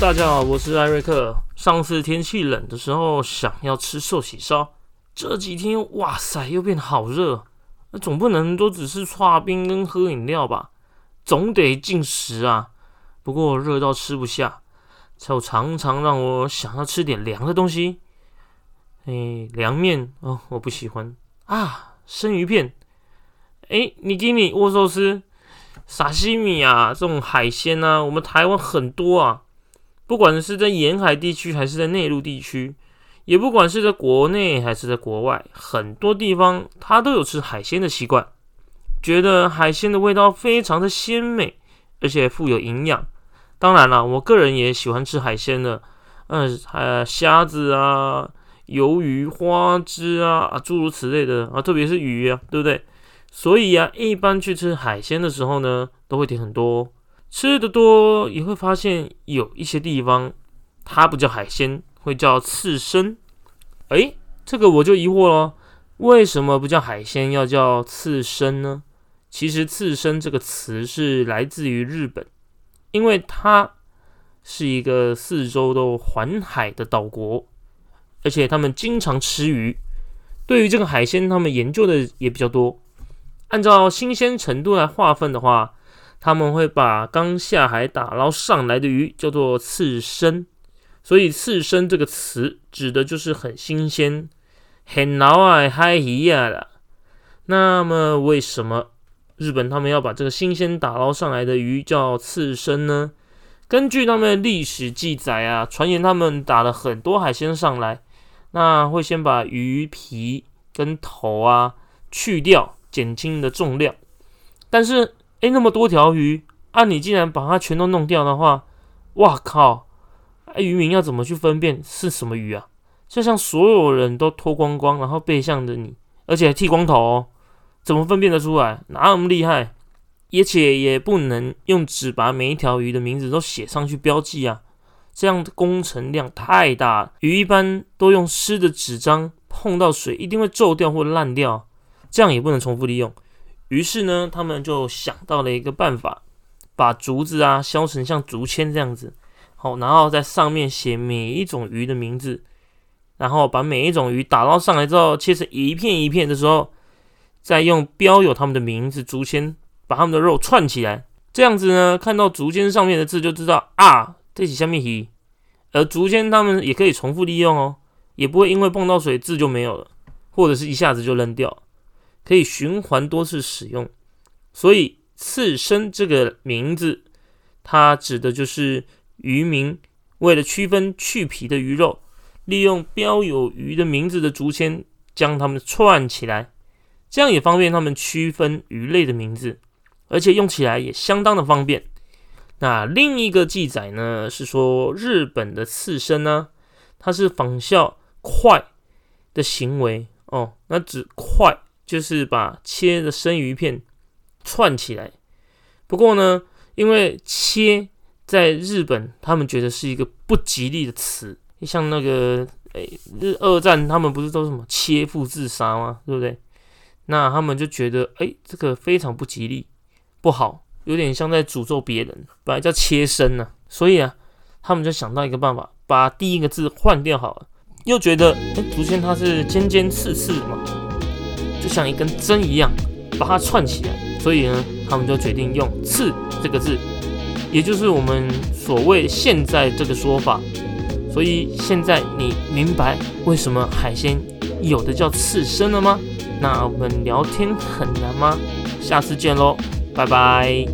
大家好，我是艾瑞克。上次天气冷的时候，想要吃寿喜烧，这几天哇塞，又变得好热，那总不能都只是搓冰跟喝饮料吧？总得进食啊。不过热到吃不下，才常常让我想要吃点凉的东西。哎，凉面哦，我不喜欢啊。生鱼片，哎，你给你握寿司。沙西米啊，这种海鲜啊，我们台湾很多啊。不管是在沿海地区还是在内陆地区，也不管是在国内还是在国外，很多地方它都有吃海鲜的习惯，觉得海鲜的味道非常的鲜美，而且富有营养。当然了，我个人也喜欢吃海鲜的，嗯，呃，虾子啊、鱿鱼、花枝啊啊，诸如此类的啊，特别是鱼啊，对不对？所以啊，一般去吃海鲜的时候呢，都会点很多。吃的多也会发现有一些地方它不叫海鲜，会叫刺身。诶，这个我就疑惑了，为什么不叫海鲜，要叫刺身呢？其实“刺身”这个词是来自于日本，因为它是一个四周都环海的岛国，而且他们经常吃鱼，对于这个海鲜，他们研究的也比较多。按照新鲜程度来划分的话，他们会把刚下海打捞上来的鱼叫做刺身，所以“刺身”这个词指的就是很新鲜、很老啊、嗨鱼呀的。那么，为什么日本他们要把这个新鲜打捞上来的鱼叫刺身呢？根据他们历史记载啊，传言他们打了很多海鲜上来，那会先把鱼皮跟头啊去掉。减轻的重量，但是诶，那么多条鱼啊，你竟然把它全都弄掉的话，哇靠！哎渔民要怎么去分辨是什么鱼啊？就像所有人都脱光光，然后背向着你，而且还剃光头，哦，怎么分辨得出来？哪有那么厉害？而且也不能用纸把每一条鱼的名字都写上去标记啊，这样的工程量太大。鱼一般都用湿的纸张，碰到水一定会皱掉或烂掉。这样也不能重复利用，于是呢，他们就想到了一个办法，把竹子啊削成像竹签这样子，好，然后在上面写每一种鱼的名字，然后把每一种鱼打捞上来之后，切成一片一片的时候，再用标有他们的名字竹签把他们的肉串起来，这样子呢，看到竹签上面的字就知道啊，这是下面鱼，而竹签他们也可以重复利用哦，也不会因为碰到水字就没有了，或者是一下子就扔掉。可以循环多次使用，所以“刺身”这个名字，它指的就是渔民为了区分去皮的鱼肉，利用标有鱼的名字的竹签将它们串起来，这样也方便他们区分鱼类的名字，而且用起来也相当的方便。那另一个记载呢，是说日本的刺身呢，它是仿效快的行为哦，那指快。就是把切的生鱼片串起来。不过呢，因为切在日本，他们觉得是一个不吉利的词。像那个诶，日二战他们不是都什么切腹自杀吗？对不对？那他们就觉得诶，这个非常不吉利，不好，有点像在诅咒别人。本来叫切身呢，所以啊，他们就想到一个办法，把第一个字换掉好了。又觉得诶，竹签它是尖尖刺刺的嘛。就像一根针一样，把它串起来。所以呢，他们就决定用“刺”这个字，也就是我们所谓现在这个说法。所以现在你明白为什么海鲜有的叫刺身了吗？那我们聊天很难吗？下次见喽，拜拜。